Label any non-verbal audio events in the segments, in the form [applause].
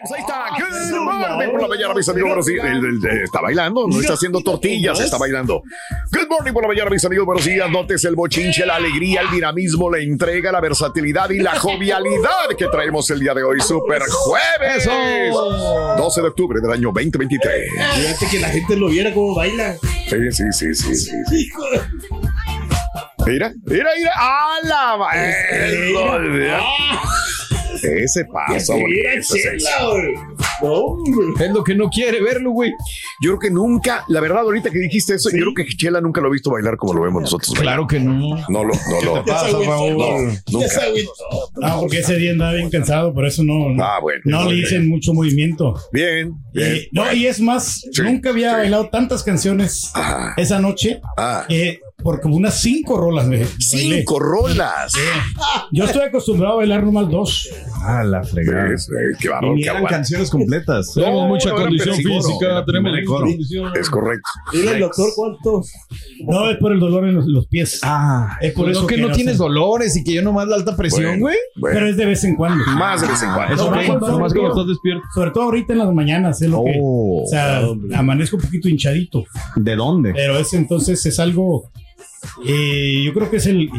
Pues ahí está. Good morning por la mañana, mis amigos. Buenos días. Está bailando, no está haciendo tortillas, está bailando. Good morning por la mañana, mis amigos. Buenos días. Notes el bochinche, la alegría, el dinamismo, la entrega, la versatilidad y la [laughs] jovialidad que traemos el día de hoy. Super jueves. 12 de octubre del año 2023. Fíjate que la gente lo viera cómo baila. Sí, sí, sí, sí, sí. sí. Mira, mira, mira. ¡Ah, la ma- Eso, Ese paso, bonito, ese- chela, güey. No. Es lo que no quiere verlo, güey. Yo creo que nunca, la verdad, ahorita que dijiste eso, yo creo que Chela nunca lo ha visto bailar como lo vemos nosotros. Claro que no. No lo, no lo. Agüitó, No, nunca. Ah, porque ese día andaba bien cansado, por eso no, no, Ah, bueno. no le hice mucho movimiento. Bien, bien. Eh, no, y es más, nunca había bailado tantas canciones esa noche, Ah, eh, por como unas cinco rolas bailé. cinco rolas. Yo estoy acostumbrado a bailar nomás dos. Ah, la fregada. Es, eh, qué Y ni qué eran canciones completas. No, Tenemos mucha no condición física, tenemos coro. condición. Es correcto. Dile al doctor cuántos. No, es por el dolor en los, los pies. Ah, Es por pues eso no que, que no tienes dolores y que yo nomás la alta presión, güey. bueno. Pero es de vez en cuando. Más de vez en cuando. No, no, cuando estás despierto. Sobre todo ahorita en las mañanas, es lo que. Oh, O sea, amanezco un poquito hinchadito. ¿De dónde? Pero ese entonces es algo. Eh, yo creo que es el,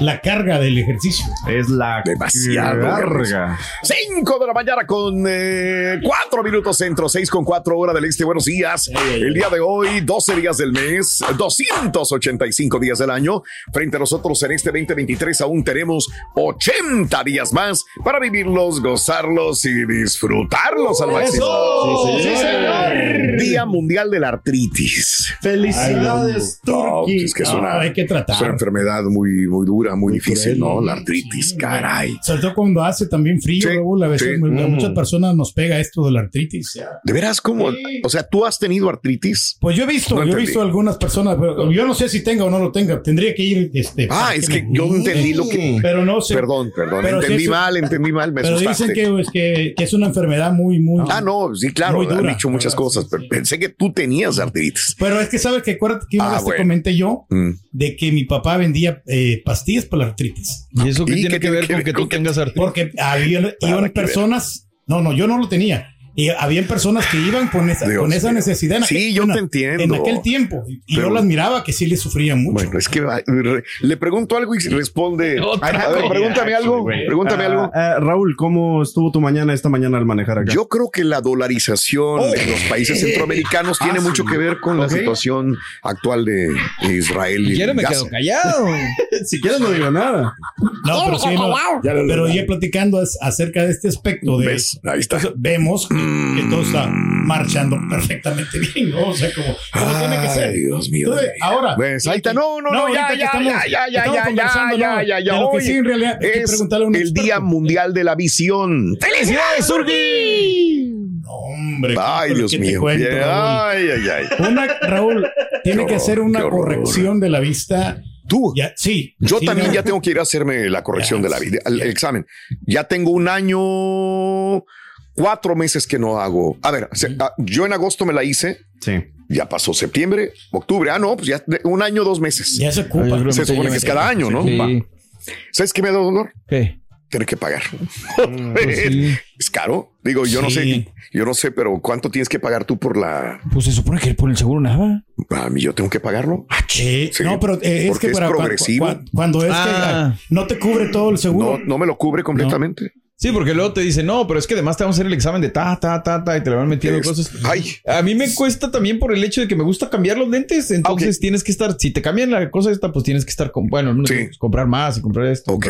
la carga del ejercicio. Es la Demasiado carga. 5 de la mañana con 4 minutos centro, 6 con 4 hora del este. Buenos días. El día de hoy, 12 días del mes, 285 días del año. Frente a nosotros en este 2023 aún tenemos 80 días más para vivirlos, gozarlos y disfrutarlos al máximo. Sí, Sí, señor. Día Mundial de la Artritis. Felicidades, No, Turki. es que es No, una, hay que tratar. es una enfermedad muy, muy dura, muy, difícil, cruel, ¿no? La artritis, caray. Sobre todo cuando hace también frío, a veces sí. a muchas personas nos pega esto de la artritis. ¿De veras cómo? Sí. O sea, ¿tú has tenido artritis? Pues yo he visto, No yo he visto algunas personas, pero yo no sé si tenga o no lo tenga. Tendría que ir, este. Ah, es me- que yo entendí lo que... Pero no sé. Perdón, perdón, Pero entendí sí, sí. mal, entendí mal, me pero asustaste. dicen que, es que, que es una enfermedad muy, muy. Ah, no, sí, claro, Muy han dura. dicho muchas cosas, pero pensé que tú tenías artritis. Pero es que sabes que acuérdate que una Ah, vez bueno. te comenté yo Mm. de que mi papá vendía eh, pastillas para la artritis. ¿Y eso qué ¿Y tiene que ver con que que- tú tengas artritis? Porque había, iban que. Personas. No, no, yo no lo tenía. Y habían personas que iban con esa, Dios con esa necesidad. en Sí, aquel- yo en- te entiendo. En aquel tiempo. Y Pero- yo las miraba que sí le sufrían mucho. Bueno, es que le pregunto algo y responde. Otra A ver, pregúntame algo, pregúntame Ah, algo. ah, Raúl, ¿cómo estuvo tu mañana esta mañana al manejar acá? Yo creo que la dolarización en los países [laughs] centroamericanos tiene Ah, mucho sí. que ver con la situación actual de Israel Si y quieres me Gaza. quedo callado. [laughs] si quieres no digo nada. No, pero sí, no, pero ya platicando acerca de este aspecto de ¿Ves? Ahí está. vemos que, todo está marchando perfectamente bien, ¿no? O sea, como, como tiene que ser. Dios mío. Entonces, ahora, Pues ahí está. No, no, no, ya, ya, estamos- ya, ya, ya, ya, ya, conversando, ya, ¿no? ya, ya. De lo que Hoy sí, en realidad, hay que es preguntarle a un el experto. Día Mundial de la Visión. ¡Felicidades, Surgi! No, hombre. Ay, ¿qué- Dios mío. cuento? Ay, ay, ay. Una, Raúl, tiene que hacer una corrección de la vista. Tú. Ya, sí. Yo sí, también no. ya tengo que ir a hacerme la corrección Ya, de la vida, el examen. Ya tengo un año, cuatro meses que no hago. A ver, ah, yo en agosto me la hice, Sí. Ya pasó septiembre, octubre. Ah, no, pues ya un año, dos meses. Ya se ocupa. Ay, Se supone que es cada año, ¿no? Sí. ¿Sabes qué me da dolor? ¿Qué? Tener que pagar. Pues [laughs] sí. Es caro. Digo, yo no sé, yo no sé, pero ¿cuánto tienes que pagar tú por la? Pues se supone que por el seguro nada. A mí yo tengo que pagarlo. Sí, Sí, no, pero eh, es que es para progresivo. cua- cuando es Ah. que no te cubre todo el seguro. No, no me lo cubre completamente. Sí, porque luego te dicen, no, pero es que además te vamos a hacer el examen de ta, ta, ta, ta, y te le van metiendo Es- cosas. Ay, A mí me cuesta también por el hecho de que me gusta cambiar los lentes. Entonces tienes que estar, si te cambian la cosa esta, pues tienes que estar con, bueno, no Sí. sé, comprar más y comprar esto. Ok,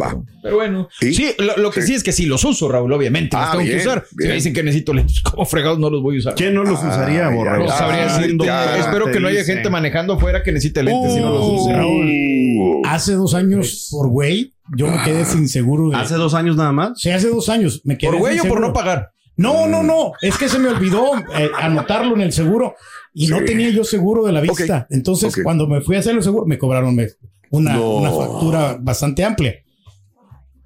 va. pero- pero bueno. ¿Y? Sí, lo, lo que sí. Sí. es que sí los uso, Raúl, obviamente. Los Ah, tengo bien, que usar. Si me dicen que necesito lentes, [laughs] como fregados no los voy a usar. ¿Quién no los usaría, Ay, borra? ay, No Ah, sabría ya, Espero que no haya gente manejando afuera que necesite lentes y no los use. Uh, Hace dos años, por güey, yo me quedé sin seguro. De, ¿Hace dos años nada más? sí, hace dos años me quedé ¿Por güey o por seguro. no pagar? No, no, no. Es que se me olvidó eh, anotarlo en el seguro y no tenía yo seguro de la vista. Entonces, cuando me fui a hacer el seguro, me cobraron me- una, No. una factura bastante amplia.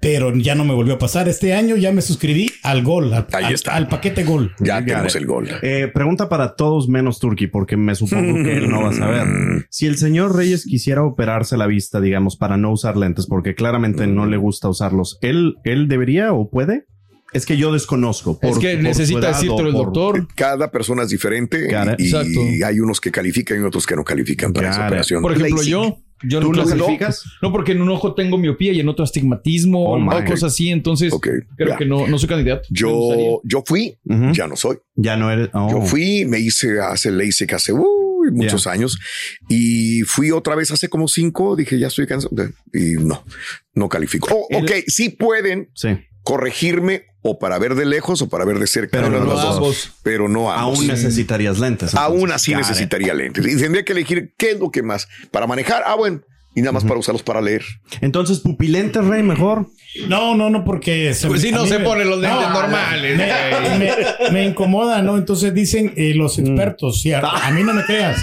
Pero ya no me volvió a pasar. Este año ya me suscribí al Gol, al, Ahí está. al paquete Gol. ya tenemos el gol. Eh, pregunta para todos menos Turkey, porque me supongo que él no va a saber. Si el señor Reyes quisiera operarse la vista, digamos, para no usar lentes, porque claramente no le gusta usarlos, ¿él, él debería o puede? Es que yo desconozco. Es por- que por su necesita o el doctor. Cada persona es diferente Cara- y, Exacto. y hay unos que califican y otros que no califican para esa operación. Por ejemplo, yo. Yo ¿Tú no calificas? No, porque en un ojo tengo miopía y en otro astigmatismo Oh, o my. cosas así. Entonces, creo que no, no soy candidato. Yo, yo fui, ya no soy. Ya no eres. oh. Yo fui, me hice hace LASIK hace uy, muchos años y fui otra vez hace como cinco. Dije, ya estoy cansado y no, no califico. Oh, ok, sí pueden Sí. corregirme o para ver de lejos o para ver de cerca. Pero no dos. Pero no ambos. Aún necesitarías lentes. Aún así Got it. necesitaría lentes. Y tendría que elegir qué es lo que más. Para manejar, ah, bueno. Y nada más para usarlos para leer. Entonces, pupilentes, Rey, mejor. No, no, no, porque se Pues sí, a no se me- ponen los lentes normales. Me, me- me incomoda, ¿no? Entonces dicen eh, los expertos, sí, a, a mí no me creas,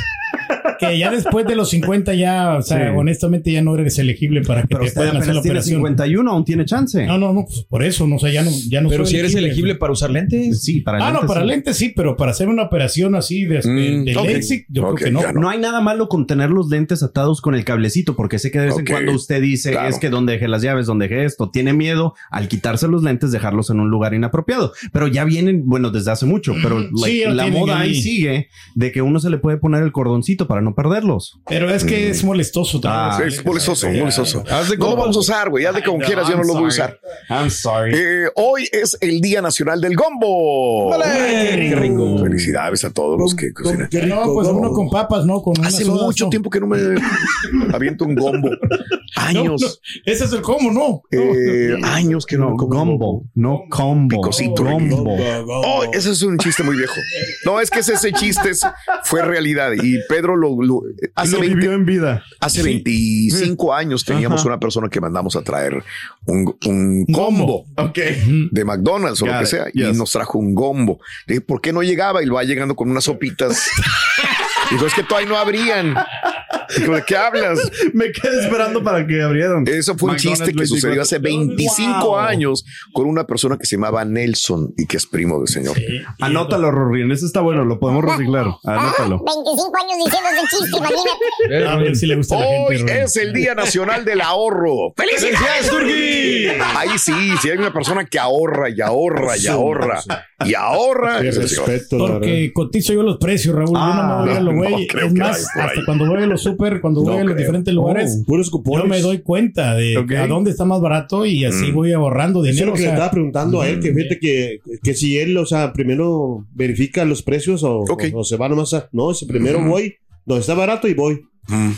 que ya después de los 50 ya, o sea, Sí. honestamente ya no eres elegible para que Pero te puedan hacer la apenas tiene operación. 51, aún tiene chance. No, no, no, pues por eso, no, o sea, ya no, ya no Pero soy si eres elegible para usar lentes. Sí, para Ah, no, lentes, para sí. lentes sí, pero para hacer una operación así de, de, Mm, de. LASIK, yo creo que no. No hay nada malo con tener los lentes atados con el cablecito, porque sé que de vez en cuando usted dice claro. es que donde dejé las llaves, donde dejé esto, tiene miedo al quitarse los lentes, dejarlos en un lugar inapropiado. Pero ya vienen, bueno, desde hace mucho, pero like, ya la moda ahí ahí. sigue de que uno se le puede poner el cordoncito para no perderlos. Pero es que es molestoso también. Ah, es molestoso, molestoso. Haz de No lo vamos a usar, güey. Haz de como quieras, yo no lo voy a usar. I'm sorry. Eh, hoy es el Día Nacional del Gombo. ¡Vale! ¡Qué rico! Felicidades a todos los que cocinan. Qué rico, No, pues ¿no? uno con papas, ¿no? Con Hace sodas, mucho ¿no? tiempo que no me [laughs] aviento un gombo. Años. No, no, ese es el cómo, ¿no? eh, años que no, gombo, no combo. Picosito. Gombo. Oh, ese es un chiste muy viejo. No, es que ese, ese chiste fue realidad y Pedro lo, lo- hace, Lo 20 vivió en vida. hace 25 años teníamos Ajá. una persona que mandamos a traer un, un combo Ok. de McDonald's o lo Got que it. sea y Yes. nos trajo un gombo. Le dije, ¿por qué no llegaba? Y lo va llegando con unas sopitas. [laughs] Dijo, es que todavía no abrían. ¿De qué [laughs] hablas? Me quedé esperando para que abrieran. Eso fue un chiste que 24. sucedió hace 25 Wow. años con una persona que se llamaba Nelson y que es primo del señor. Anótalo, Rorín. Ese está bueno, lo podemos reciclar. Anótalo. 25 años diciendo ese chiste, imagínate. A ver si le gusta a la Hoy gente. Es el Día Nacional del Ahorro. ¡Felicidades, Turki! Ahí sí, si hay una persona que ahorra y ahorra y ahorra y señor. respeto. Porque cotizo yo los precios, Raúl. yo no me voy a lo [laughs] no, güey. no creo es más, hasta cuando voy a los súper, cuando voy No a los creo. diferentes lugares, Oh, puros cupones. yo me doy cuenta de a dónde está más barato y así Mm. voy ahorrando Eso es dinero. lo o que le sea, estaba preguntando a él, que fíjate que, que si él, o sea, primero verifica los precios o, Ok. o- o se va nomás a... No, si primero Ujú. voy, donde está barato y voy. Mm,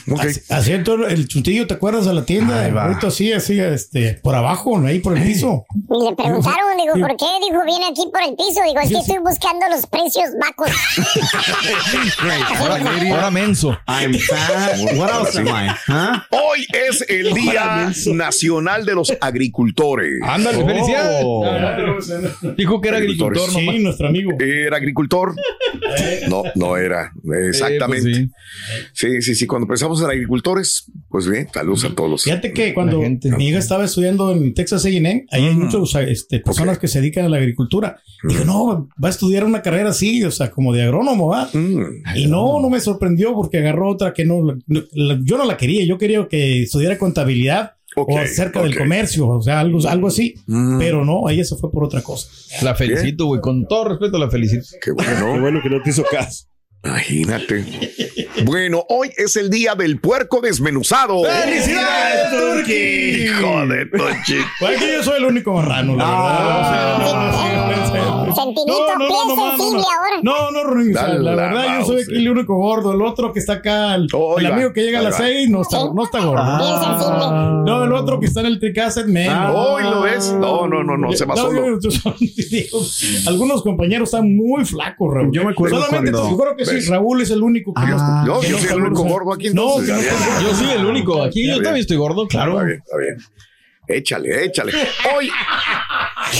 así el, chuntillo, ¿te acuerdas a la tienda? Ahorita así, así, este, por abajo, ahí por el piso. Y le preguntaron, digo, ¿por qué? Dijo, viene aquí por el piso. Digo, es que estoy buscando los precios bajos. [laughs] Ahora, menso. I'm fat. [laughs] What else am I? Huh? Hoy es el Día Nacional de los Agricultores. Ándale, felicidades. Oh. [laughs] Dijo que era agricultor, Sí, nomás. nuestro amigo. ¿Era agricultor? No, no era. Exactamente. Eh, pues Sí, sí, sí. Cuando cuando pensamos en agricultores, pues bien, saludos a todos. Fíjate que cuando mi hija estaba estudiando en Texas A&M, ahí hay muchas este, personas que se dedican a la agricultura. Dijo, no, va a estudiar una carrera así, o sea, como de agrónomo, ¿va? Y no, no me sorprendió porque agarró otra que no, no- la- yo no la quería, yo quería que estudiara contabilidad o acerca del comercio, o sea, algo, algo así. Pero no, ella se fue por otra cosa. La felicito, güey. Con todo respeto, la felicito. Qué bueno. [laughs] Qué bueno que no te hizo caso. Imagínate. Bueno, hoy es el día del puerco desmenuzado. ¡Felicidades, Turki! Hijo de Tochi. Pues aquí yo soy el único marrano, la verdad. No, no, sensible ahora. No, no, Dale la la verdad yo soy aquí el único gordo. El otro que está acá, el, amigo que llega a las seis, no está, no está gordo. No, el otro que está en el Tricasset, menos. Hoy lo ves. No, no, no, no, se va No, solo. algunos compañeros están muy flacos, Raúl. Yo me acuerdo Solamente cuando- te aseguro que sí, ¿Ves? Raúl es el único que Ah. No, que yo no soy el único gordo aquí, No, entonces, no gordo. Yo soy el único. Aquí yo también estoy gordo, claro. Está bien, está bien. Échale, échale. Hoy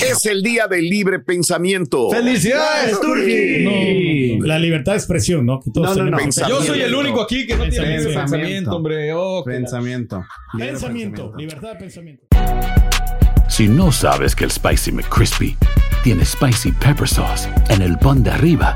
es el día del libre pensamiento. ¡Felicidades, Turki! No, la libertad de expresión, ¿no? Que todos No, no, no. Yo soy el único aquí que no tiene Pensamiento. pensamiento, hombre. Oh, Pensamiento. Pensamiento, libertad de pensamiento. Si no sabes que el Spicy McCrispy tiene Spicy Pepper Sauce en el pan de arriba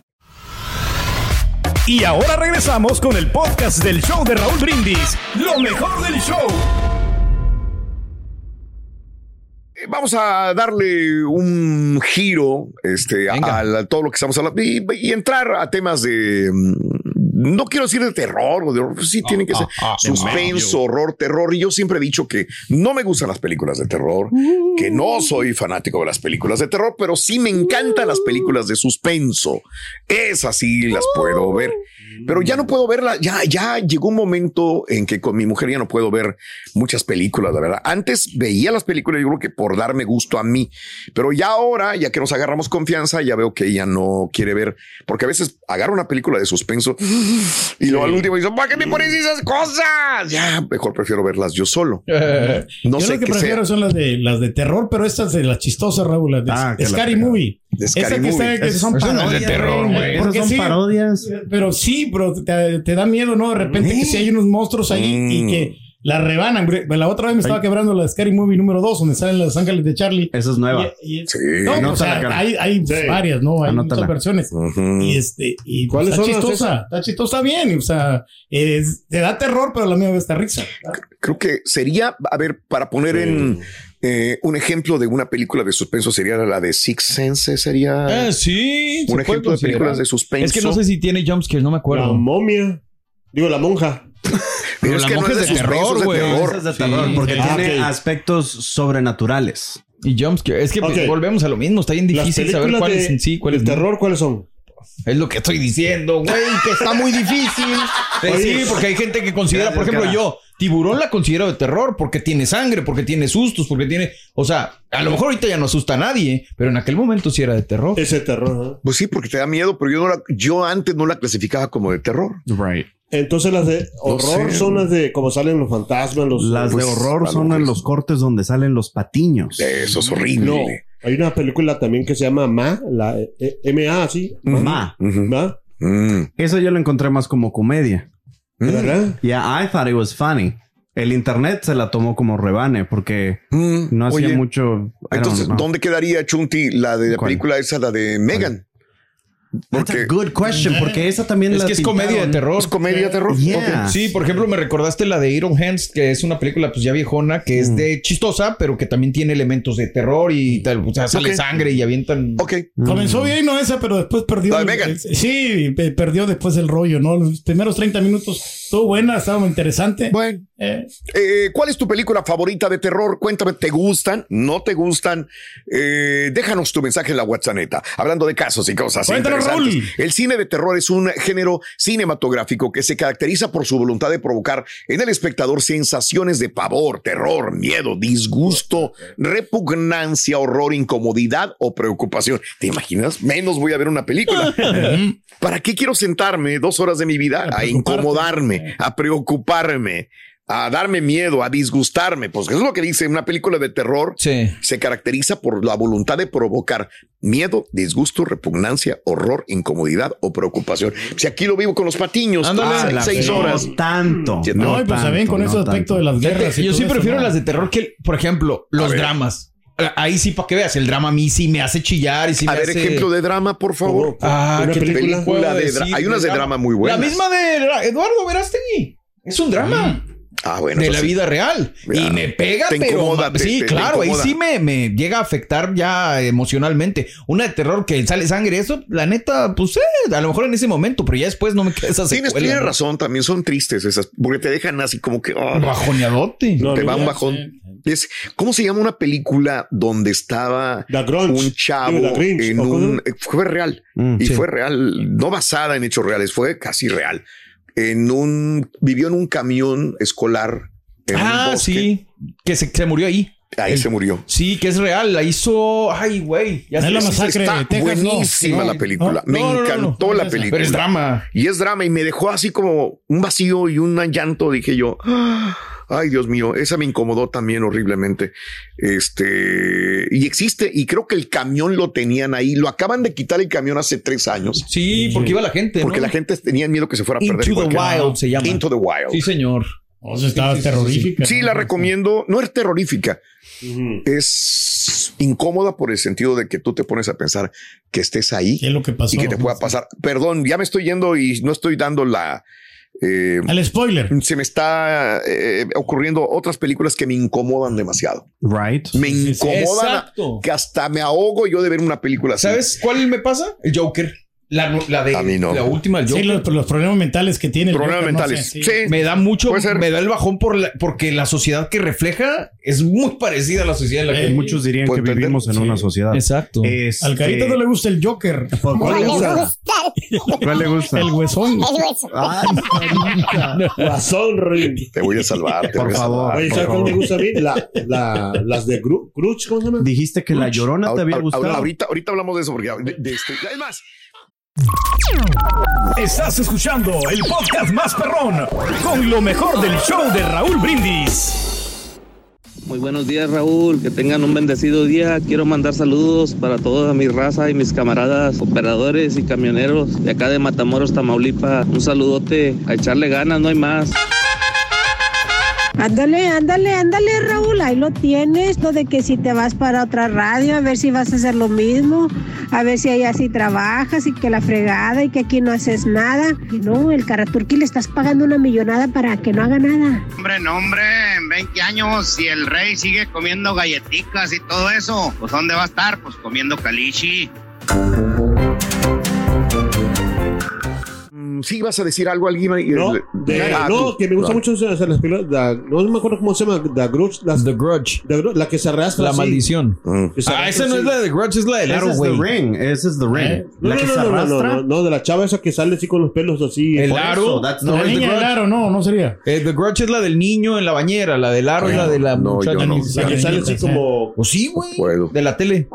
Y ahora regresamos con el podcast del show de Raúl Brindis. Lo mejor del show. Eh, Vamos a darle un giro este, a, a- a todo lo que estamos hablando y, y entrar a temas de. Mm, No quiero decir de terror, o de horror, sí tiene que ser ah, suspenso, horror, terror. Y yo siempre he dicho que no me gustan las películas de terror, que no soy fanático de las películas de terror, pero sí me encantan las películas de suspenso. Esas sí las puedo ver. Pero ya no puedo verla, ya, ya llegó un momento en que con mi mujer ya no puedo ver muchas películas, la verdad. Antes veía las películas, yo creo que por darme gusto a mí, pero ya ahora, ya que nos agarramos confianza, ya veo que ella no quiere ver, porque a veces agarra una película de suspenso y luego al último dice, ¿para qué me pones esas cosas? Ya, mejor prefiero verlas yo solo. [laughs] No Yo sé lo que prefiero sea. son las de las de terror, pero estas de las chistosas, Raúl, las de Ah, la Scary. Movie. De Scary Esa que Movie. está- que son son de parodias, terror, güey. Porque son parodias. Pero sí, pero te, te da miedo, ¿no? De repente que si hay unos monstruos ahí Mm. y que la rebanan. La otra vez me estaba quebrando la Scary Movie número 2, donde salen los ángeles de Charlie. Esa es nueva. Y- y- Sí. No, o sea, hay, hay Sí. varias, ¿no? Hay Anótala. muchas versiones. Y este, y ¿Cuáles está chistosa, está chistosa, está bien. O sea, es- te da terror, pero a la misma vez te risa. Creo que sería, a ver, para poner en eh, un ejemplo de una película de suspenso, sería la de Six Sense, sería Ah, sí. un ejemplo de películas de suspenso. Es que no sé si tiene jumpscares, no me La acuerdo. momia. Digo, la monja. Pero Pero es la que no monja es es de terror, es de güey. terror. Es de Sí. terror, porque Ah, tiene aspectos sobrenaturales. Y jumpscare. Es que pues, volvemos a lo mismo. Está bien difícil saber cuáles en sí, cuáles no. terror, ¿cuáles son? Es lo que estoy diciendo, güey, que está muy difícil. [laughs] Eh, sí, porque hay gente que considera, por ejemplo, yo, tiburón la considero de terror porque tiene sangre, porque tiene sustos, porque tiene. O sea, a lo mejor ahorita ya no asusta a nadie, pero en aquel momento sí era de terror. Ese terror. ¿eh? Pues sí, porque te da miedo, pero yo, no la- yo antes no la clasificaba como de terror. Right. Entonces las de horror sé, son las de como salen los fantasmas, los Las Pues, de horror son en los cortes donde salen los patiños. Eso es horrible. No, hay una película también que se llama Ma, la eh, MA, sí. Ma. Ma, Mm. Eso yo lo encontré más como comedia. ¿de ¿verdad? Yeah, I thought it was funny. El internet se la tomó como rebane porque Mm. no hacía Oye, mucho. Entonces. ¿dónde quedaría Chunti la de la ¿Cuál? película esa, la de Megan? That's a good question, porque esa también Es la que es comedia de terror. ¿Es comedia de terror? Yeah. Sí, por ejemplo, me recordaste la de Iron Hands, que es una película pues ya viejona, que es de chistosa, pero que también tiene elementos de terror y tal. O sea, sale sangre y avientan. Ok. Comenzó bien, no esa, pero después perdió. La de el- Megan. el- sí, pe- perdió después el rollo, ¿no? Los primeros 30 minutos estuvo buena, estaba muy interesante. Bueno. Eh, Eh, ¿Cuál es tu película favorita de terror? Cuéntame, ¿te gustan? ¿No te gustan? Eh, déjanos tu mensaje en la WhatsApp. Hablando de casos y cosas Cuéntanos. Raúl. El cine de terror es un género cinematográfico que se caracteriza por su voluntad de provocar en el espectador sensaciones de pavor, terror, miedo, disgusto, repugnancia, horror, incomodidad o preocupación. ¿Te imaginas? Menos voy a ver una película. [laughs] ¿Para qué quiero sentarme dos horas de mi vida a incomodarme, a preocuparme? a darme miedo, a disgustarme, pues es lo que dice una película de terror. Se caracteriza por la voluntad de provocar miedo, disgusto, repugnancia, horror, incomodidad o preocupación. Si aquí lo vivo con los patiños, Ándale. ah, seis No horas. tanto. No, horas. y pues también con ese aspecto de las guerras. yo sí prefiero ¿no? las de terror que, por ejemplo, los dramas. Ahí sí, para que veas, el drama a mí sí me hace chillar y sí A me ver, hace... ejemplo de drama, por favor. Ah, Una ¿qué película, puedo de decir dra- Hay unas de drama muy buenas. La misma de Eduardo Verástegui. Es un drama. Ah, bueno. de la sí. vida real. Ya. Y me pega, Te pero incomoda, ma- te- sí, te- te claro, ahí sí me, me llega a afectar ya emocionalmente. Una de terror que sale sangre, eso, la neta, pues eh, a lo mejor en ese momento, pero ya después no me queda esa Tienes, secuela, tienes ¿no? razón, también son tristes esas, porque te dejan así como que... ah, Bajoneadote. te va un bajón. Es- ¿Cómo se llama una película donde estaba un chavo Grinch, en un... Fue real. y sí. fue real, no basada en hechos reales, fue casi real. En un... Vivió en un camión escolar. en un Ah, bosque. sí, que se, se murió ahí. Ahí se murió. Sí, que es real, la hizo, ay, güey. ya sé. Está buenísima la película. Me No, no, no, encantó no, la no, película. Pero es drama. Y es drama y me dejó así como un vacío y un llanto. Dije yo, "Ah, ay Dios mío, esa me incomodó también horriblemente. Este, y existe, y creo que el camión lo tenían ahí. Lo acaban de quitar el camión hace tres años. Sí, porque iba la gente. Porque ¿no? la gente tenía miedo que se fuera a perder. Into the cualquier- Wild se llama. Into the Wild. Sí, señor. O sea, estaba terrorífica. Sí, la recomiendo. No es terrorífica. Es incómoda por el sentido de que tú te pones a pensar que estés ahí ¿Qué es lo que pasó? y que te pueda pasar. Perdón, ya me estoy yendo y no estoy dando la. Eh, El spoiler. se me está eh, ocurriendo otras películas que me incomodan demasiado. Right. Me incomodan Exacto. que hasta me ahogo yo de ver una película así. ¿Sabes cuál me pasa? El Joker. La, la de A mí no. la última del Sí, los, los problemas mentales que tiene. Problemas Joker, no mentales. sé, Sí. Me da mucho, me da el bajón por la- porque la sociedad que refleja es muy parecida a la sociedad en la que Eh, Muchos dirían que entender. vivimos en Sí. una sociedad. Exacto. Este, Al carito no le gusta el Joker. ¿Cuál le gusta? gusta ¿Cuál le gusta? El huesón. el hueso. Ay. [laughs] Te voy a salvar. te Por voy a favor. salvar. Oye, ¿sabes cuál me gusta a mí? La, la, las de Gru Cruz, ¿cómo se llama? Dijiste que la llorona te había gustado. Ahorita, ahorita hablamos de eso porque de- de este- es más. Estás escuchando el podcast más perrón con lo mejor del show de Raúl Brindis. Muy buenos días Raúl, que tengan un bendecido día. Quiero mandar saludos para toda mi raza y mis camaradas operadores y camioneros de acá de Matamoros, Tamaulipas. Un saludote, a echarle ganas, no hay más. Ándale, ándale, ándale, Raúl, ahí lo tienes, no de que si te vas para otra radio, a ver si vas a hacer lo mismo, a ver si allá sí trabajas y que la fregada y que aquí no haces nada. No, el Caraturqui le estás pagando una millonada para que no haga nada. Hombre, no, hombre, en 20 años, si el rey sigue comiendo galletitas y todo eso, pues ¿dónde va a estar? Pues comiendo calichi. Sí, vas a decir algo alguien. No, de- Ah, no, tú. que me gusta mucho hacer las películas. la- no me acuerdo cómo se llama. The Grudge. las- The Grudge. The Grudge, la que se arrastra. La así. maldición. Se Ah, esa no es la de The Grudge, es la del Ese es The. Ring. Ese es The Ring. Eh, No, la no, que no, se no, no, arrastra. no, no, de la chava esa que sale así con los pelos así. El aro. No, La niña del aro, no, no sería. Eh, The Grudge es la del niño en la bañera, la del aro es la de la No, muchacha. La que sale así como. Pues sí, güey. De la tele.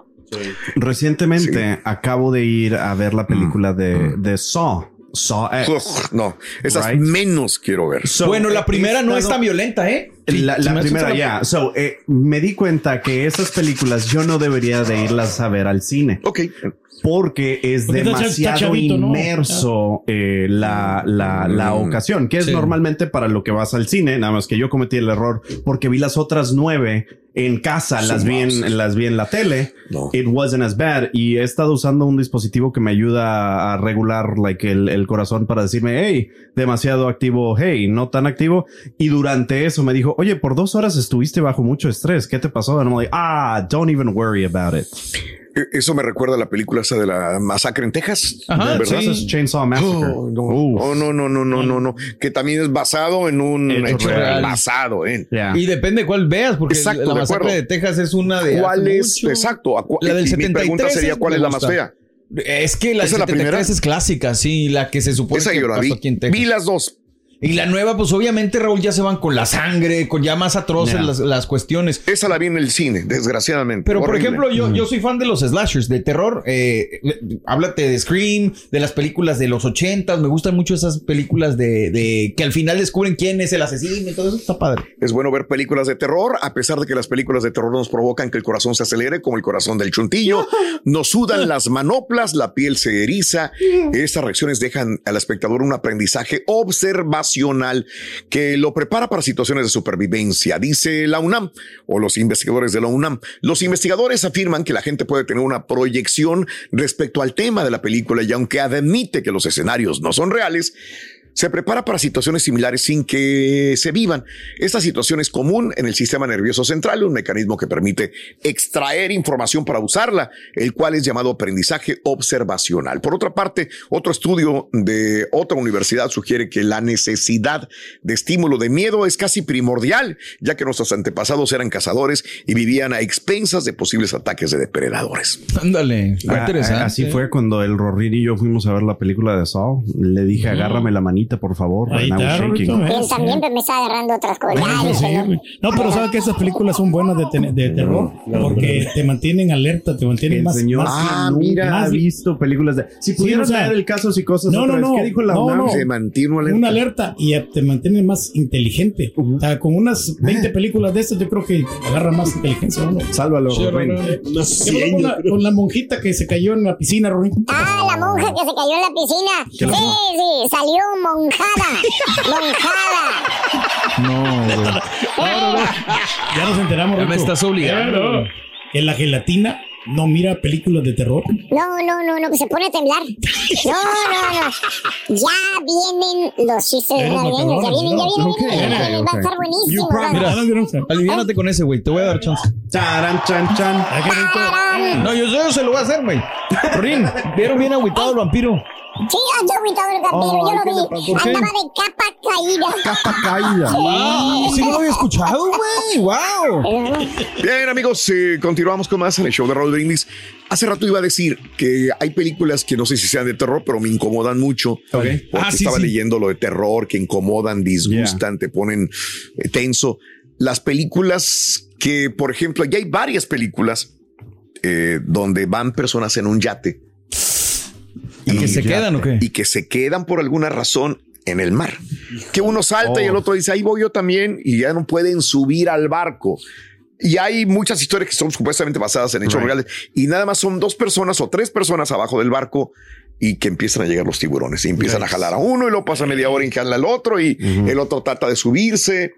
Recientemente acabo de ir a ver la película de, de Saw. Saw X. Ugh, no, esas Right. menos quiero ver. So, bueno, la primera no es tan violenta, ¿eh? la, primera, ya. So, eh, me di cuenta que esas películas yo no debería de irlas a ver al cine. Ok. Porque es Porque demasiado chavito, ¿no? inmerso eh, la, la, la Mm. ocasión, que es Sí. normalmente para lo que vas al cine, nada más que yo cometí el error porque vi las otras nueve en casa, las vi en, las vi en la tele. No. It wasn't as bad. Y he estado usando un dispositivo que me ayuda a regular like, el, el corazón para decirme, hey, demasiado activo, hey, no tan activo. Y durante eso me dijo, oye, por dos horas estuviste bajo mucho estrés. ¿Qué te pasó? And I'm like, ah, don't even worry about it. E- Eso me recuerda a la película esa de la masacre en Texas, Ajá, ¿verdad? sí. Es Chainsaw Massacre. Oh, no, oh, no, no, no, no, no, no, que también es basado en un Hecho hecho real. basado en. Yeah. Y depende de cuál veas, porque Exacto, la de masacre acuerdo. de Texas es una de. ¿Cuál es? mucho. Exacto. a La del y mi 73 pregunta sería, ¿cuál es la más fea? Es que la ¿Esa es la 73 primera? es clásica, sí, la que se supone Esa que yo la pasó vi. aquí en Texas. Vi las dos. Y la nueva, pues obviamente, Raúl, ya se van con la sangre, con ya más atroces Yeah. las, las cuestiones. Esa la vi en el cine, desgraciadamente. Pero, por ejemplo, yo, yo soy fan de los slashers, de terror. Eh, eh, háblate de Scream, de las películas de los ochentas. Me gustan mucho esas películas de, de que al final descubren quién es el asesino y todo eso. Está padre. Es bueno ver películas de terror, a pesar de que las películas de terror nos provocan que el corazón se acelere, como el corazón del chuntillo. [laughs] Nos sudan las manoplas, la piel se eriza. [laughs] Estas reacciones dejan al espectador un aprendizaje observacional que lo prepara para situaciones de supervivencia, dice la UNAM o los investigadores de la UNAM. Los investigadores afirman que la gente puede tener una proyección respecto al tema de la película y aunque admite que los escenarios no son reales, se prepara para situaciones similares sin que se vivan. Esta situación es común en el sistema nervioso central, un mecanismo que permite extraer información para usarla, el cual es llamado aprendizaje observacional. Por otra parte, otro estudio de otra universidad sugiere que la necesidad de estímulo de miedo es casi primordial, ya que nuestros antepasados eran cazadores y vivían a expensas de posibles ataques de depredadores. Ándale, Ah, interesante. Así fue cuando el Rorín y yo fuimos a ver la película de Saw. Le dije, agárrame la manita, por favor. Sí. No, pero sabes que esas películas son buenas de, ten- de terror porque te mantienen alerta, te mantienen El más. señor más- ah, mira, más- ha visto películas de. Si Sí, pudieran o sea, leer el caso y cosas no, otra no, vez, no, ¿qué dijo la no, UNAM? no. Se mantiene alerta. Una alerta y te mantiene más inteligente. O sea, con unas 20 películas de estas, yo creo que agarra más inteligencia uno. Sálvalo, Sí, Rorín. Rorín. Unas ¿Qué pasó 100, con la, con la monjita que se cayó en la piscina, Rorín? Ah, la monja que se cayó en la piscina. Sí, sí, salió monjada. monjada. No, [laughs] güey. Ya nos enteramos. Ya me estás obligando. Que la gelatina no mira películas de terror. No, no, no, no, que se pone a temblar. No, no, no. Ya vienen los chistes navideños. Ya vienen, ya vienen, Ok, vienen. Va a estar buenísimo. Aliviánate con ese, güey. Te voy a dar chance. Charan, chan, chan. No, yo, yo se lo voy a hacer, güey. Rin, vieron bien agüitado el vampiro. Sí, ando agüitado el campero, yo ¿qué le lo vi. Andaba de capa caída. Capa caída. Ah, sí no lo había escuchado, güey. Wow. Bien, amigos, eh, continuamos con más en el show de Raúl Brindis. Hace rato iba a decir que hay películas que no sé si sean de terror, pero me incomodan mucho. Porque Ah, sí, estaba sí. leyendo lo de terror, que incomodan, disgustan, te ponen eh, tenso. Las películas que, por ejemplo, ya hay varias películas eh, donde van personas en un yate. ¿Y que se quedan o qué? Y que se quedan por alguna razón en el mar. Que uno salta y el Oh. otro dice, ahí voy yo también, y ya no pueden subir al barco. Y hay muchas historias que son supuestamente basadas en hechos Right. reales. Y nada más son dos personas o tres personas abajo del barco y que empiezan a llegar los tiburones. Y empiezan a jalar a uno y luego pasa media hora y jala al otro y el otro trata de subirse.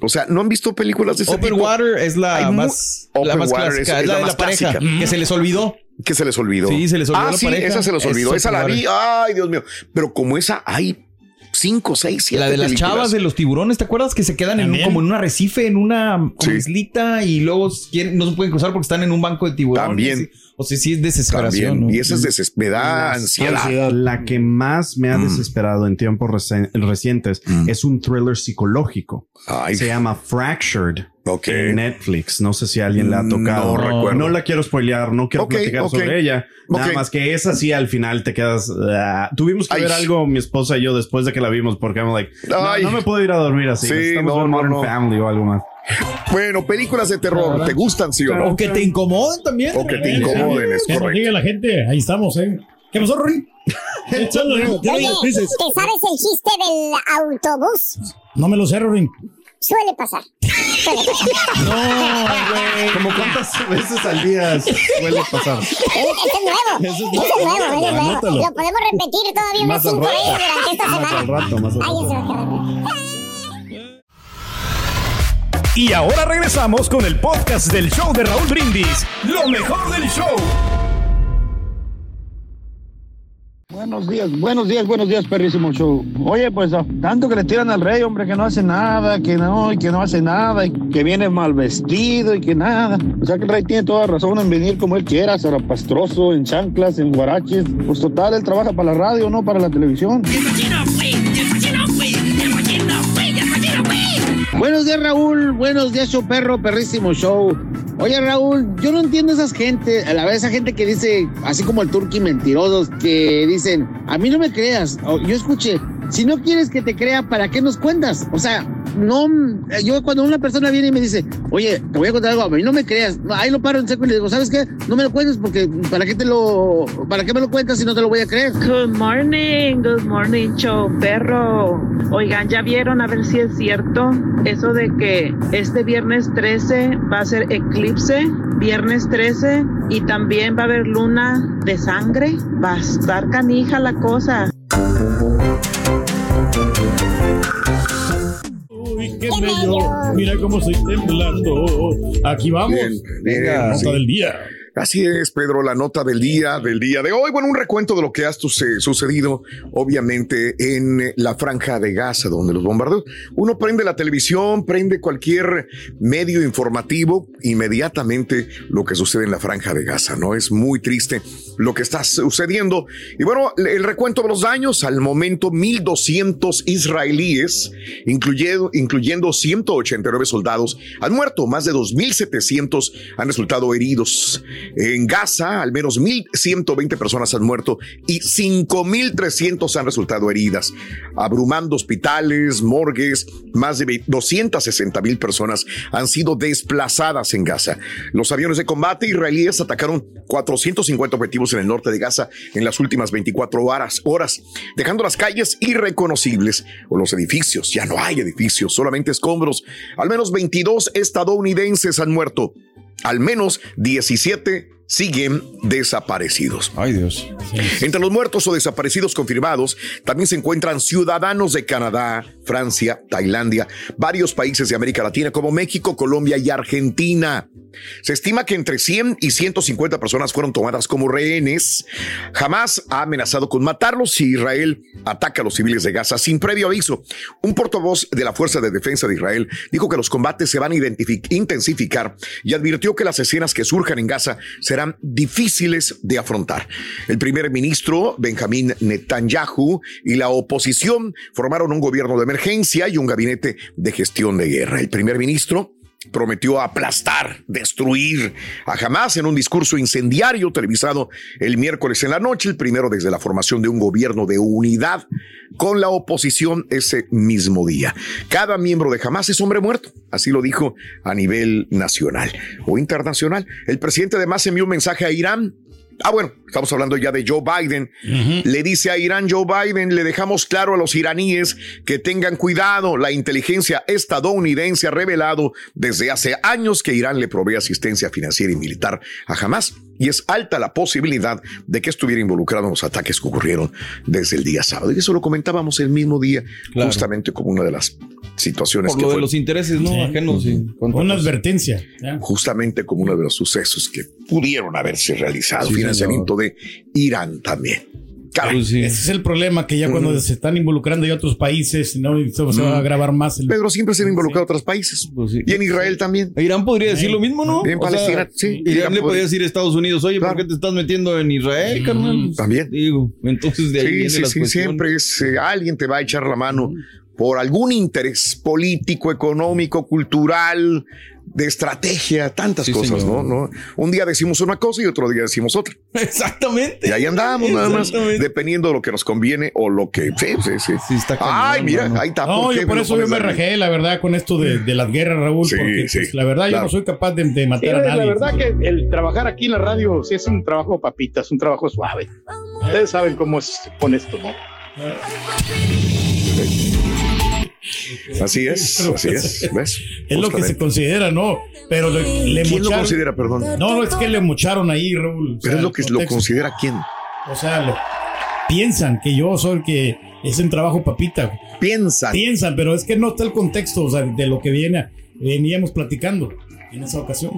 O sea, ¿no han visto películas de ese Open tipo? Water es la Hay más, la más clásica. es- la, la de más la pareja. clásica. Que se les olvidó. Que se les olvidó. Sí, se les olvidó Ah, la sí, pareja. esa se les Es olvidó. Esa la vi. Ay, Dios mío. Pero como esa, hay cinco, seis, siete La de las películas. chavas de los tiburones, ¿te acuerdas? Que se quedan en un- como en un arrecife, en una Sí. islita y luego quieren- no se pueden cruzar porque están en un banco de tiburones. También. O sea, sí es desesperación. También. ¿no? Y esa es deses- me da ansiedad. La que más me ha Mm. desesperado en tiempos reci- recientes Mm. es un thriller psicológico. Ay, Se llama Fractured ok. en Netflix. No sé si alguien le ha No tocado. recuerdo. No la quiero spoilear, no quiero platicar sobre ella. Nada más que esa sí al final te quedas. ah. tuvimos que Ay. ver algo mi esposa y yo después de que la vimos porque I'm like, no, me puedo ir a dormir así. Sí, Necesitamos no, Modern no. Family o algo más. Bueno, películas de terror, ¿te gustan, sí o no? O que te incomoden también. O que te incomoden, es Que nos correcto. diga la gente, ahí estamos, ¿eh? ¿Qué pasó. [laughs] Oye, ¿te sabes el chiste del autobús? No me lo sé, Rorín. Suele pasar. No, güey. ¿Cómo cuántas veces al día suele pasar? Este es nuevo. Ese es nuevo. ese es nuevo. Lo podemos repetir todavía unas Más cinco rato. veces durante esta Más semana. al rato, más al rato. eso va a quedar. Y ahora regresamos con el podcast del show de Raúl Brindis. Lo mejor del show. Buenos días, buenos días, buenos días, perrísimo show. Oye, pues tanto que le tiran al rey, hombre, que no hace nada, que no, y que no hace nada, y que viene mal vestido y que nada. O sea que el rey tiene toda razón en venir como él quiera, zarapastroso, en chanclas, en guaraches. Pues total, él trabaja para la radio, no para la televisión. Buenos días, Raúl. Buenos días, show perro, perrísimo show. Oye, Raúl, yo no entiendo esas gente, a la vez esa gente que dice, así como el turqui mentirosos, que dicen, a mí no me creas. Yo escuché, si no quieres que te crea, ¿para qué nos cuentas? O sea, no, yo cuando una persona viene y me dice, oye, te voy a contar algo, a mí no me creas, ahí lo paro en seco y le digo, ¿sabes qué? No me lo cuentes porque, ¿para qué te lo, para qué me lo cuentas si no te lo voy a creer? Good morning, good morning, show perro. Oigan, ¿ya vieron a ver si es cierto eso de que este viernes 13 va a ser eclipse? Viernes 13 y también va a haber luna de sangre. Va a estar canija la cosa. Qué bello. Mira cómo estoy temblando. Aquí vamos. Bien, bien, Venga, sí. del día. Así es, Pedro, la nota del día, del día de hoy. Bueno, un recuento de lo que ha suce- sucedido, obviamente, en la franja de Gaza, donde los bombardeos. Uno prende la televisión, prende cualquier medio informativo, inmediatamente lo que sucede en la franja de Gaza, ¿no? Es muy triste lo que está sucediendo. Y bueno, el recuento de los daños, al momento 1.200 israelíes, incluyendo, incluyendo 189 soldados, han muerto, más de 2.700 han resultado heridos. En Gaza, al menos 1.120 personas han muerto y 5.300 han resultado heridas, abrumando hospitales, morgues, más de 260.000 personas han sido desplazadas en Gaza. Los aviones de combate israelíes atacaron 450 objetivos en el norte de Gaza en las últimas 24 horas, horas dejando las calles irreconocibles o los edificios. Ya no hay edificios, solamente escombros. Al menos 22 estadounidenses han muerto. Al menos 17 siguen desaparecidos. Ay, Dios. Entre los muertos o desaparecidos confirmados también se encuentran ciudadanos de Canadá, Francia, Tailandia, varios países de América Latina como México, Colombia y Argentina. Se estima que entre 100 y 150 personas fueron tomadas como rehenes. Jamás ha amenazado con matarlos si Israel ataca a los civiles de Gaza sin previo aviso. Un portavoz de la Fuerza de Defensa de Israel dijo que los combates se van a intensificar y advirtió que las escenas que surjan en Gaza serán difíciles de afrontar. El primer ministro Benjamín Netanyahu y la oposición formaron un gobierno de emergencia y un gabinete de gestión de guerra. El primer ministro prometió aplastar, destruir a Hamas en un discurso incendiario televisado el miércoles en la noche, el primero desde la formación de un gobierno de unidad con la oposición ese mismo día. Cada miembro de Hamas es hombre muerto, así lo dijo a nivel nacional o internacional. El presidente además envió un mensaje a Irán Ah, bueno, estamos hablando ya de Joe Biden. Le dice a Irán, Joe Biden, le dejamos claro a los iraníes que tengan cuidado. La inteligencia estadounidense ha revelado desde hace años que Irán le provee asistencia financiera y militar a Hamas. Y es alta la posibilidad de que estuviera involucrado en los ataques que ocurrieron desde el día sábado. Y eso lo comentábamos el mismo día, Claro. justamente como una de las situaciones Por que lo de los intereses, ¿no? Sí. Ajenos. sí. Una advertencia. ¿ya? justamente como uno de los sucesos que pudieron haberse realizado. Sí, financiamiento de Irán también. Caray. Ese es el problema, que ya cuando se están involucrando ya otros países, ¿no? Se va a agravar más. el- Pedro siempre se han involucrado otros países. Y en Israel también. Irán podría decir lo mismo, ¿no? En O sea, Palestina, sí. Irán le podría- decir a Estados Unidos, oye, ¿por qué te estás metiendo en Israel, carnal? También. Digo, entonces de ahí Sí, viene sí, la sí, cuestión. siempre es eh, alguien te va a echar la mano por algún interés político, económico, cultural, de estrategia, tantas Sí, cosas. ¿no? ¿no? Un día decimos una cosa y otro día decimos otra. Exactamente. Y ahí andamos nada más, dependiendo de lo que nos conviene o lo que... Sí, sí, sí. Ay, mira, ahí está. No, ¿por yo por eso yo me rajé, la verdad, con esto de, de las guerras, Raúl, Sí, porque sí, pues, la verdad yo no soy capaz de, de matar a nadie. la verdad que el trabajar aquí en la radio sí es un trabajo papita, es un trabajo suave. Ustedes saben cómo es con esto, ¿no? Así es, así es. [laughs] ¿Ves? Es lo que se considera, ¿no? Pero le, le ¿Quién lo mocharon- considera, perdón? No, no, es que le mocharon ahí, Raúl. O Pero sea, es lo que lo considera quién. O sea, piensan que yo soy el que es en trabajo papita. Piensan. Piensan, pero es que no está el contexto o sea, de lo que viene, veníamos platicando en esa ocasión.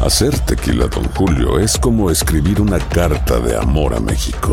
Hacer tequila, Don Julio, es como escribir una carta de amor a México.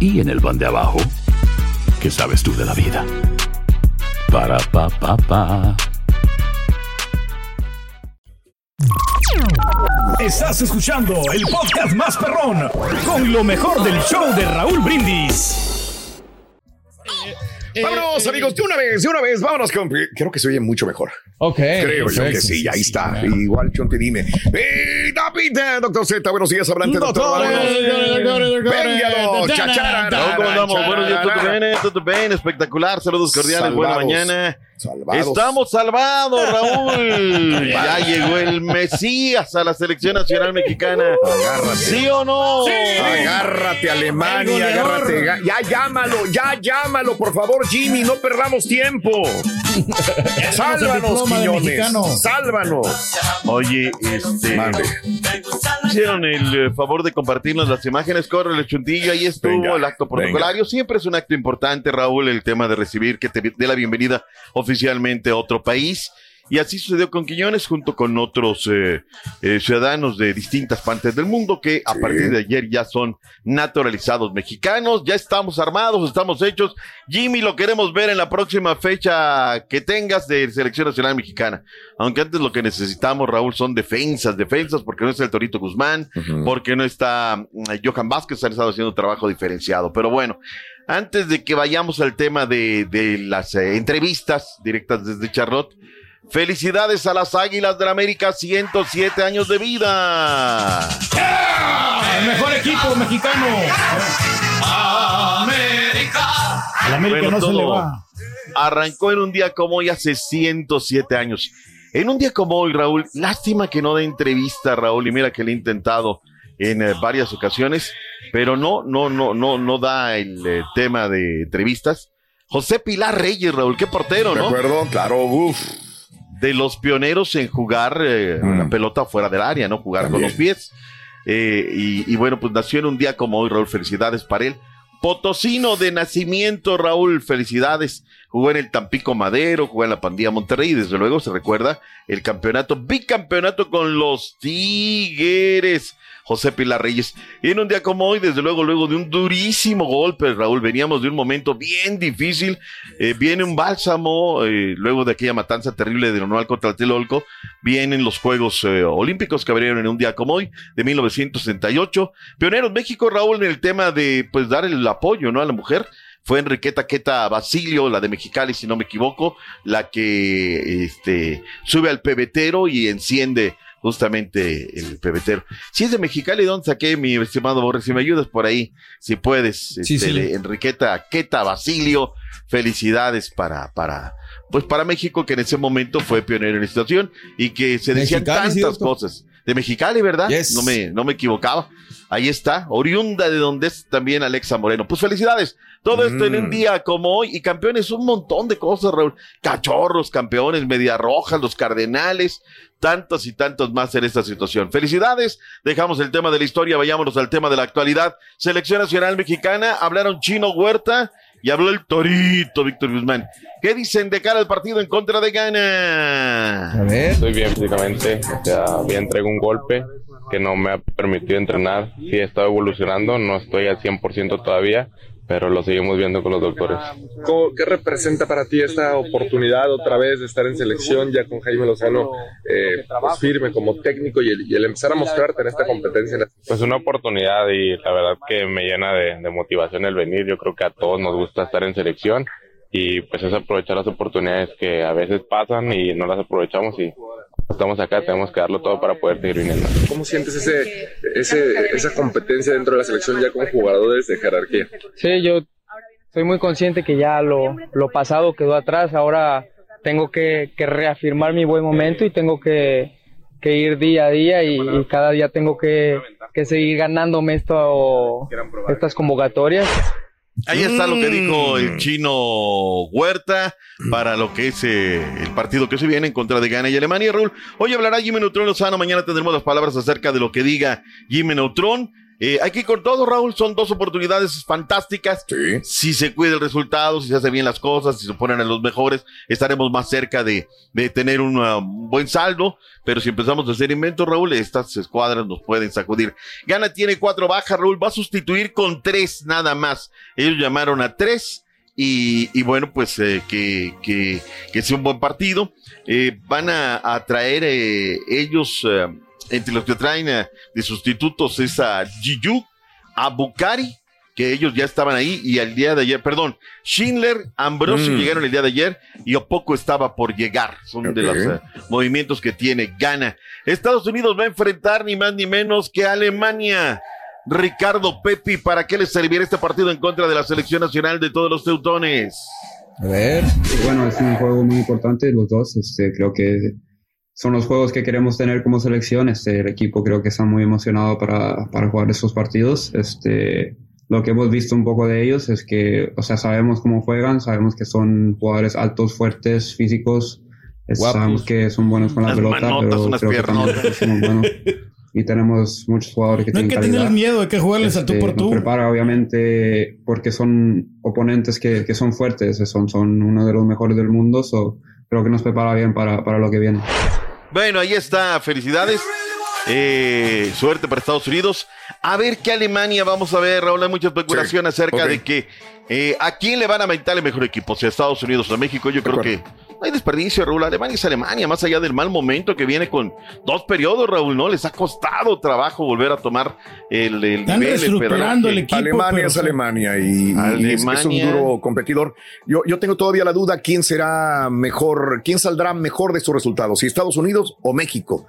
y en el pan de abajo, ¿qué sabes tú de la vida? Para, pa, pa, pa. Estás escuchando el podcast más perrón con lo mejor del show de Raúl Brindis. Vámonos, amigos, de una vez, de una vez, vámonos con. Creo que se oye mucho mejor. Ok. Creo yo que sí, ahí está. Igual, Chonte, dime. Pita, doctor Z, buenos días, hablante, doctor. Véngalo, chachara. ¿Cómo andamos? Buenos días, todo bien, todo bien, espectacular, saludos cordiales, buena mañana. Salvados. Estamos salvados, Raúl. [laughs] ya llegó el Mesías a la selección nacional mexicana. Agárrate. ¿Sí o no? Agárrate, Alemania, agárrate. Ya llámalo, ya llámalo, por favor, Jimmy, no perdamos tiempo. [laughs] Sálvanos, Quiñones. Sálvanos. Oye, este. Hicieron el eh, favor de compartirnos las imágenes. Corre el chuntillo, ahí estuvo Venga, el acto protocolario. Siempre es un acto importante, Raúl, el tema de recibir, que te dé la bienvenida oficialmente a otro país. Y así sucedió con Quiñones junto con otros eh, eh, ciudadanos de distintas partes del mundo que a partir de ayer ya son naturalizados mexicanos. Ya estamos armados, estamos hechos. Jimmy, lo queremos ver en la próxima fecha que tengas de Selección Nacional Mexicana. Aunque antes lo que necesitamos, Raúl, son defensas, defensas, porque no está el Torito Guzmán, porque no está mm, Johan Vázquez, han estado haciendo trabajo diferenciado. Pero bueno, antes de que vayamos al tema de, de las eh, entrevistas directas desde Charlotte, felicidades a las Águilas de la América, 107 años de vida. El mejor equipo mexicano. América. Al América no se le va. Arrancó en un día como hoy hace 107 años. En un día como hoy, Raúl, lástima que no dé entrevista, Raúl, y mira que le he intentado en eh, varias ocasiones, pero no, no, no, no, no da el eh, tema de entrevistas. José Pilar Reyes, Raúl, qué portero, De ¿no? acuerdo, claro, uff. De los pioneros en jugar eh, la pelota fuera del área, ¿no? Jugar con los pies. Eh, y, y bueno, pues nació en un día como hoy, Raúl, felicidades para él. Potosino de nacimiento, Raúl, felicidades. Jugó en el Tampico Madero, jugó en la Pandilla Monterrey y desde luego se recuerda el campeonato, bicampeonato con los Tigres. José Pilar Reyes. Y en un día como hoy, desde luego, luego de un durísimo golpe, Raúl, veníamos de un momento bien difícil. eh, viene un bálsamo, eh, luego de aquella matanza terrible de Nonual contra Tlatelolco, vienen los Juegos eh, Olímpicos que abrieron en un día como hoy, de 1968. Pioneros México, Raúl, en el tema de pues dar el apoyo ¿no? a la mujer. Fue Enriqueta Queta Basilio, la de Mexicali, si no me equivoco, la que este, sube al pebetero y enciende justamente el pebetero. Si es de Mexicali, ¿dónde saqué, mi estimado Borges? Si me ayudas por ahí, si puedes, Sí, este, sí. Enriqueta Queta Basilio, felicidades para, para, pues para México, que en ese momento fue pionero en la situación y que se decían Mexicali, tantas cosas. De Mexicali, ¿verdad? Yes. No me, no me equivocaba. Ahí está, oriunda de donde es también Alexa Moreno. Pues felicidades. Todo esto en un día como hoy y campeones, un montón de cosas, Raúl. Cachorros, campeones, Media Roja, los Cardenales, tantos y tantos más en esta situación. Felicidades. Dejamos el tema de la historia, vayámonos al tema de la actualidad. Selección Nacional Mexicana, hablaron Chino Huerta y habló el Torito Víctor Guzmán. ¿Qué dicen de cara al partido en contra de Ghana? A ver. Estoy bien físicamente, o sea, bien traigo un golpe que no me ha permitido entrenar. Sí he estado evolucionando, no estoy al 100% todavía, pero lo seguimos viendo con los doctores. ¿Cómo- ¿Qué representa para ti esta oportunidad otra vez de estar en selección ya con Jaime Lozano eh, pues, firme como técnico y el, y el empezar a mostrarte en esta competencia? Pues una oportunidad y la verdad que me llena de, de motivación el venir. Yo creo que a todos nos gusta estar en selección y pues es aprovechar las oportunidades que a veces pasan y no las aprovechamos y estamos acá, tenemos que darlo todo para poder seguir viniendo. ¿Cómo sientes ese, ese, esa competencia dentro de la selección ya con jugadores de jerarquía? Sí, yo soy muy consciente que ya lo, lo pasado quedó atrás, ahora tengo que, que reafirmar mi buen momento y tengo que, que ir día a día y, y cada día tengo que, que seguir ganándome esto, estas convocatorias. Ahí está lo que Mm. dijo el chino Huerta para lo que es eh, el partido que se viene en contra de Ghana y Alemania. Raúl, hoy hablará Jimmy Neutron Lozano, mañana tendremos las palabras acerca de lo que diga Jimmy Neutron. Eh, hay que ir con todo, Raúl. Son dos oportunidades fantásticas. Si se cuida el resultado, si se hace bien las cosas, si se ponen a los mejores, estaremos más cerca de, de tener un uh, buen saldo. Pero si empezamos a hacer inventos, Raúl, estas escuadras nos pueden sacudir. Gana tiene cuatro bajas, Raúl. Va a sustituir con tres nada más. Ellos llamaron a tres. Y, y bueno, pues eh, que, que, que sea un buen partido. Eh, van a, a traer eh, ellos, entre los que traen eh, de sustitutos, es a Giyu, a Bukari, que ellos ya estaban ahí, y al día de ayer, perdón, Schindler, Ambrosio Mm. llegaron el día de ayer, y Opoco estaba por llegar. Son de los eh, movimientos que tiene Gana. Estados Unidos va a enfrentar ni más ni menos que a Alemania. Ricardo Pepi, ¿para qué les servirá este partido en contra de la selección nacional de todos los teutones? A ver. Bueno, es un juego muy importante los dos. Este, creo que son los juegos que queremos tener como selección. Este, el equipo creo que está muy emocionado para, para jugar esos partidos. Este, lo que hemos visto un poco de ellos es que, o sea, sabemos cómo juegan, sabemos que son jugadores altos, fuertes, físicos. Guapos. sabemos que son buenos con la Unas pelota, manotas, pero creo que buenos. Y tenemos muchos jugadores que No hay tienen que calidad. tener miedo, hay que jugarles al tú Este, por nos tú. prepara obviamente porque son oponentes que, que son fuertes, son, son uno de los mejores del mundo, so, creo que nos prepara bien para, para lo que viene. Bueno, ahí está, felicidades. Eh, suerte para Estados Unidos. A ver qué Alemania vamos a ver, Raúl. Hay mucha especulación acerca de que eh, a quién le van a aumentar el mejor equipo, si a Estados Unidos o a México. Yo creo que no hay desperdicio, Raúl. Alemania es Alemania, más allá del mal momento que viene con dos periodos, Raúl, ¿no? Les ha costado trabajo volver a tomar el, el Están nivel. reestructurando el equipo, Alemania pero es. Alemania y, y es- es, un Alemania. duro competidor. Yo, yo tengo todavía la duda quién será mejor, quién saldrá mejor de estos resultados, si Estados Unidos o México.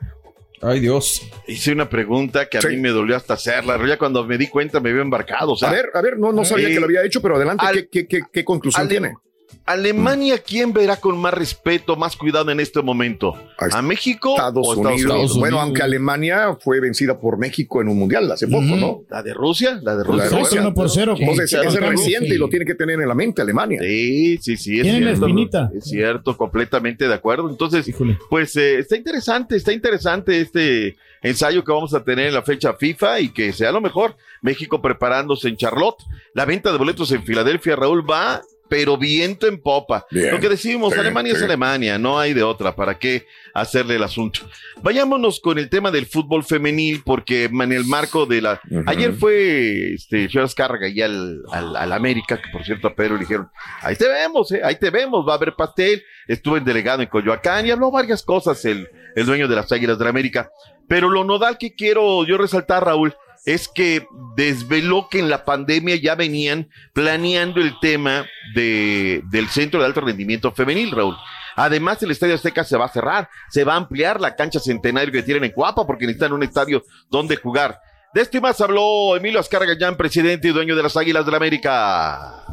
Ay, Dios. Hice una pregunta que a mí me dolió hasta hacerla. Ya cuando me di cuenta me veo embarcado. o sea, a ver, a ver, no, no sabía eh, que lo había hecho, pero adelante, al- ¿qué, qué, qué, qué conclusión tiene? Alemania, ¿quién verá con más respeto, más cuidado en este momento? ¿A México Estados o Unidos. Estados Unidos? Bueno, aunque Alemania fue vencida por México en un mundial hace poco, ¿no? ¿La de Rusia? La de La de Rusia. Rusia. uno por cero, Entonces, es reciente sí. y lo tiene que tener en la mente Alemania. Sí, sí, sí, es Tienen la espinita. Es cierto, completamente de acuerdo. Entonces, pues eh, está interesante, está interesante este ensayo que vamos a tener en la fecha FIFA y que sea lo mejor. México preparándose en Charlotte. La venta de boletos en Filadelfia, Raúl, va, pero viento en popa. Bien. Lo que decimos, Alemania es. Alemania, no hay de otra. ¿Para qué hacerle el asunto? Vayámonos con el tema del fútbol femenil, porque en el marco de la... Ayer fue este, Chivas Carga y al, al, al América, que por cierto a Pedro le dijeron, ahí te vemos, eh, ahí te vemos, va a haber pastel. Estuvo en delegado en Coyoacán y habló varias cosas el, el dueño de las Águilas de la América. Pero lo nodal que quiero yo resaltar, Raúl, es que desveló que en la pandemia ya venían planeando el tema de, del centro de alto rendimiento femenil, Raúl. Además, el Estadio Azteca se va a cerrar, se va a ampliar la cancha centenario que tienen en Cuapa porque necesitan un estadio donde jugar. De esto y más habló Emilio Azcárraga Gallán, presidente y dueño de las Águilas de la América.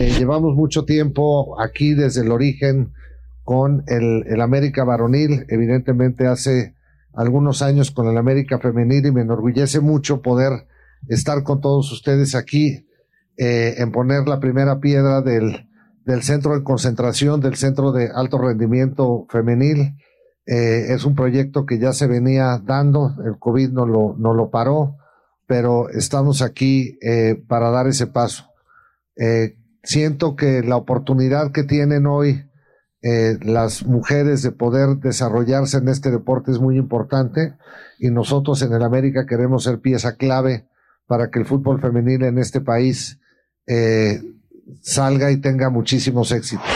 Eh, llevamos mucho tiempo aquí desde el origen con el, el América varonil, evidentemente hace algunos años con el América femenil y me enorgullece mucho poder estar con todos ustedes aquí eh, en poner la primera piedra del, del centro de concentración, del centro de alto rendimiento femenil. Eh, es un proyecto que ya se venía dando, el COVID no lo, no lo paró, pero estamos aquí eh, para dar ese paso. Siento que la oportunidad que tienen hoy eh, las mujeres de poder desarrollarse en este deporte es muy importante y nosotros en el América queremos ser pieza clave para que el fútbol femenil en este país eh, salga y tenga muchísimos éxitos.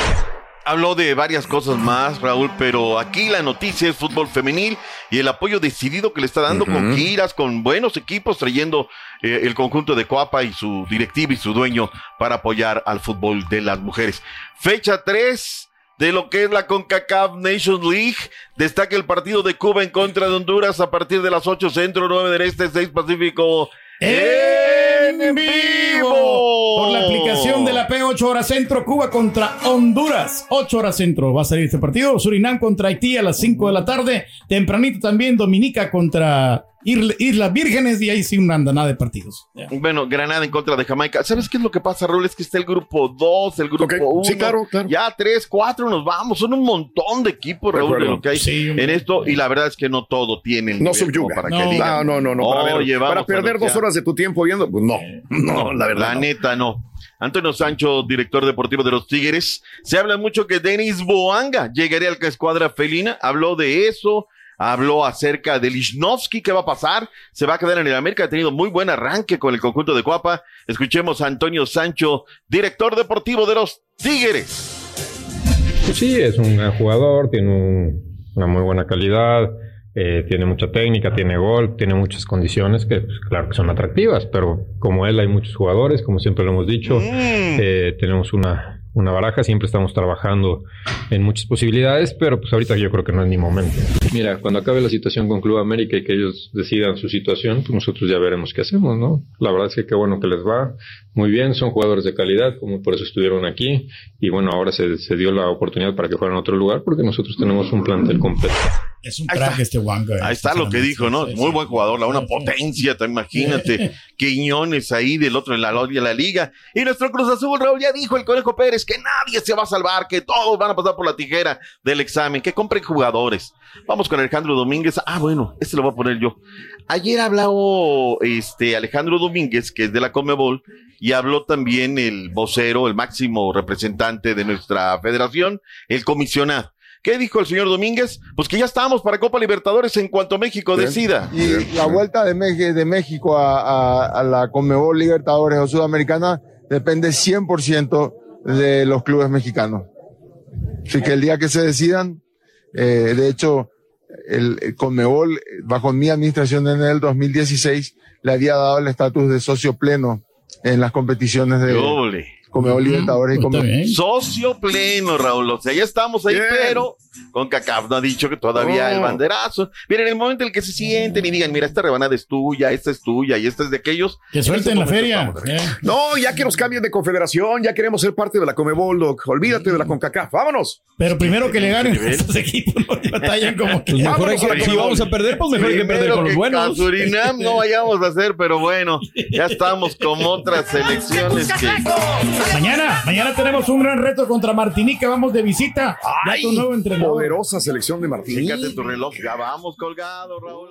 Habló de varias cosas más, Raúl, pero aquí la noticia es fútbol femenil y el apoyo decidido que le está dando con giras, con buenos equipos, trayendo eh, el conjunto de Coapa y su directiva y su dueño para apoyar al fútbol de las mujeres. Fecha 3 de lo que es la CONCACAF Nations League. Destaca el partido de Cuba en contra de Honduras a partir de las 8 centro, 9 del este, 6 pacífico. en vivo por la aplicación de la P 8 horas centro Cuba contra Honduras 8 horas centro va a salir este partido Surinam contra Haití a las 5 de la tarde tempranito también Dominica contra Islas Vírgenes y ahí sí una andanada de partidos Bueno, Granada en contra de Jamaica. ¿Sabes qué es lo que pasa, Raúl? Es que está el grupo 2, el grupo 1. sí, claro, claro. Ya 3, 4 nos vamos. Son un montón de equipos, Raúl, de lo que hay Sí, en esto. Y la verdad es que no todo tiene el No subyuga. para no, que digan, no, no, no. Para, ver- "Oye, vamos para perder dos anunciar". horas de tu tiempo viendo, pues no. No, la verdad. La no. neta, no. Antonio Sancho, director deportivo de los Tigres. Se habla mucho que Denis Boanga llegaría a la escuadra felina. Habló de eso. Habló acerca de Lichnowsky, qué va a pasar. Se va a quedar en el América. Ha tenido muy buen arranque con el conjunto de Cuapa. Escuchemos a Antonio Sancho, director deportivo de los Tigres. Pues sí, es un gran jugador, tiene un- una muy buena calidad, eh, tiene mucha técnica, tiene gol, tiene muchas condiciones que, pues, claro, que son atractivas, pero como él hay muchos jugadores, como siempre lo hemos dicho, eh, tenemos una, una baraja, siempre estamos trabajando en muchas posibilidades, pero pues ahorita yo creo que no es ni momento. Mira, cuando acabe la situación con Club América y que ellos decidan su situación, pues nosotros ya veremos qué hacemos, ¿no? La verdad es que qué bueno que les va, muy bien, son jugadores de calidad, como por eso estuvieron aquí, y bueno, ahora se, se dio la oportunidad para que fueran a otro lugar, porque nosotros tenemos un plantel completo. Es un crack este Wanga Ahí está lo que dijo, ¿no? Muy buen jugador, la una potencia, te imagínate. [laughs] Quiñones ahí del otro en la, de la liga. Y nuestro Cruz Azul, Raúl, ya dijo el Conejo Pérez que nadie se va a salvar, que todos van a pasar por la tijera del examen, que compren jugadores. Vamos con Alejandro Domínguez. Ah, bueno, este lo voy a poner yo. Ayer habló este Alejandro Domínguez, que es de la Comebol, y habló también el vocero, el máximo representante de nuestra federación, el comisionado. ¿Qué dijo el señor Domínguez? Pues que ya estamos para Copa Libertadores en cuanto México decida. Y la vuelta de, Mex- de México a, a- a la Conmebol Libertadores o Sudamericana depende 100% de los clubes mexicanos. Así que el día que se decidan, eh, de hecho, el, el Conmebol, bajo mi administración en el 2016, le había dado el estatus de socio pleno en las competiciones de Doble. Conmebol Libertadores y Conmebol. Socio pleno, Raúl. O sea, ya estamos ahí, pero con CACAF no ha dicho que todavía Oh. el banderazo. Miren, en el momento en el que se sienten y digan, mira, esta rebanada es tuya, esta es tuya y esta es de aquellos. que en suelten la feria eh. No, ya que nos cambien de confederación, ya queremos ser parte de la Comebol, Doc. Olvídate de la CONCACAF. ¡Vámonos! pero primero que le ganen a estos equipos batallan como que Pues mejor hay que- si Comebol. vamos a perder, pues mejor hay que perder con los buenos. Surinam no vayamos a hacer, pero bueno, ya estamos con otras selecciones que. Mañana mañana tenemos un gran reto contra Martinica vamos de visita ya tu nuevo entrenador Poderosa selección de Martín. Fíjate tu reloj, ya vamos colgado, Raúl.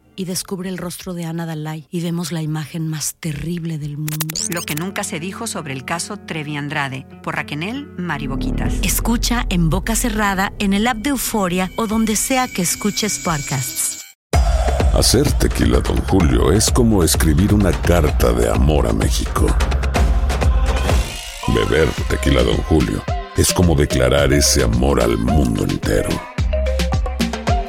Y descubre el rostro de Ana Dalai y vemos la imagen más terrible del mundo. Lo que nunca se dijo sobre el caso Trevi Andrade por Raquel Mariboquitas. Escucha en boca cerrada, en el app de Euforia o donde sea que escuches podcasts. Hacer tequila, Don Julio, es como escribir una carta de amor a México. Beber tequila, Don Julio, es como declarar ese amor al mundo entero.